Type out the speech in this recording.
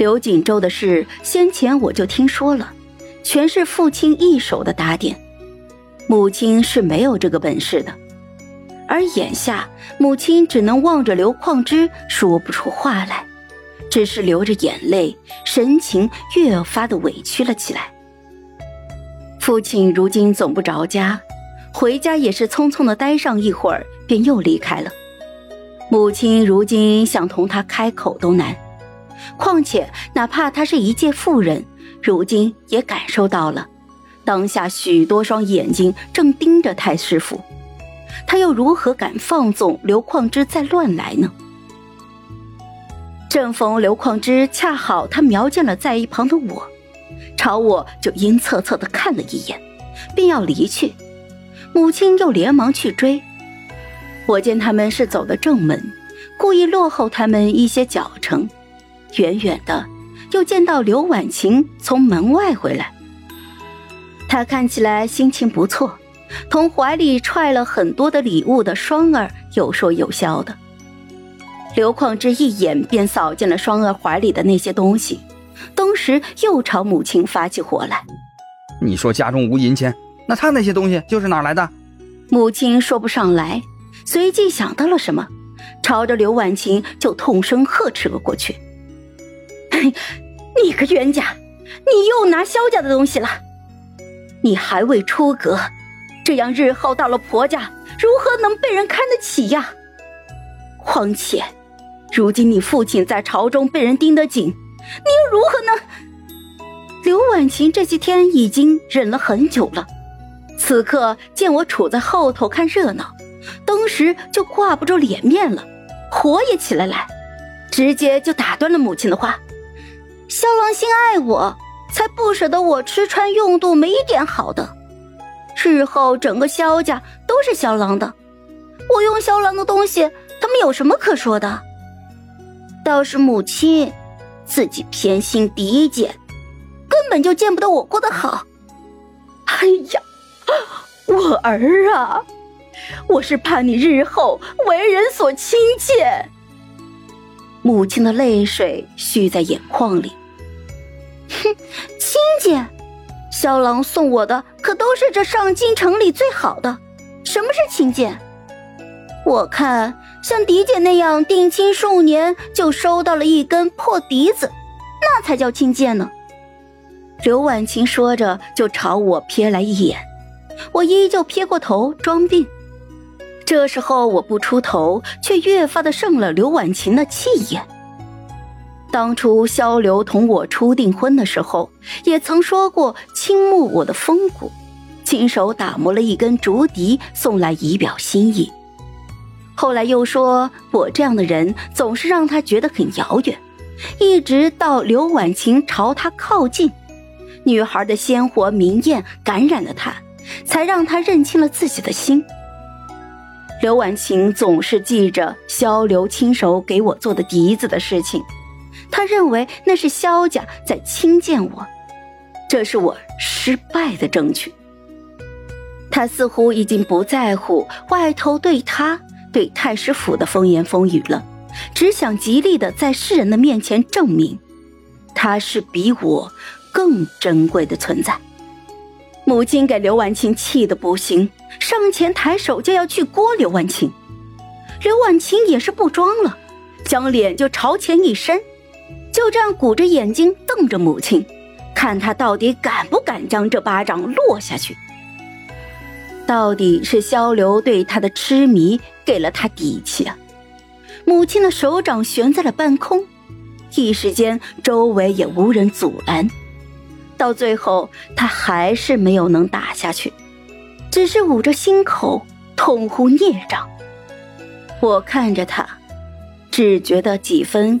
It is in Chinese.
刘锦州的事，先前我就听说了，全是父亲一手的打点，母亲是没有这个本事的。而眼下，母亲只能望着刘矿之说不出话来，只是流着眼泪，神情越发的委屈了起来。父亲如今总不着家，回家也是匆匆的待上一会儿，便又离开了。母亲如今想同他开口都难，况且哪怕他是一介妇人，如今也感受到了，当下许多双眼睛正盯着太师傅。他又如何敢放纵刘矿之再乱来呢？正逢刘矿之恰好他瞄见了在一旁的我，朝我就阴恻恻的看了一眼，便要离去。母亲又连忙去追。我见他们是走的正门，故意落后他们一些脚程。远远的，又见到刘婉晴从门外回来。她看起来心情不错。同怀里揣了很多的礼物的双儿有说有笑的，刘况之一眼便扫见了双儿怀里的那些东西，当时又朝母亲发起火来。你说家中无银钱，那他那些东西又是哪来的？母亲说不上来，随即想到了什么，朝着刘婉晴就痛声呵斥了过去：“ 你个冤家，你又拿萧家的东西了！你还未出阁。”这样日后到了婆家，如何能被人看得起呀？况且，如今你父亲在朝中被人盯得紧，你又如何能？刘婉晴这些天已经忍了很久了，此刻见我杵在后头看热闹，当时就挂不住脸面了，火也起来来，直接就打断了母亲的话：“萧郎心爱我，才不舍得我吃穿用度没一点好的。”日后整个萧家都是萧郎的，我用萧郎的东西，他们有什么可说的？倒是母亲，自己偏心嫡姐，根本就见不得我过得好。哎呀，我儿啊，我是怕你日后为人所亲切。母亲的泪水蓄在眼眶里。哼，亲姐。萧郎送我的可都是这上京城里最好的，什么是亲见？我看像狄姐那样定亲数年就收到了一根破笛子，那才叫亲见呢。刘婉晴说着就朝我瞥来一眼，我依旧撇过头装病。这时候我不出头，却越发的胜了刘婉晴的气焰。当初萧流同我初订婚的时候，也曾说过倾慕我的风骨，亲手打磨了一根竹笛送来以表心意。后来又说我这样的人总是让他觉得很遥远，一直到刘婉晴朝他靠近，女孩的鲜活明艳感染了他，才让他认清了自己的心。刘婉晴总是记着萧流亲手给我做的笛子的事情。他认为那是萧家在轻贱我，这是我失败的证据。他似乎已经不在乎外头对他、对太师府的风言风语了，只想极力的在世人的面前证明，他是比我更珍贵的存在。母亲给刘婉清气得不行，上前抬手就要去掴刘婉清，刘婉清也是不装了，将脸就朝前一伸。就这样鼓着眼睛瞪着母亲，看他到底敢不敢将这巴掌落下去。到底是萧流对他的痴迷给了他底气啊！母亲的手掌悬在了半空，一时间周围也无人阻拦。到最后，他还是没有能打下去，只是捂着心口痛呼孽障。我看着他，只觉得几分。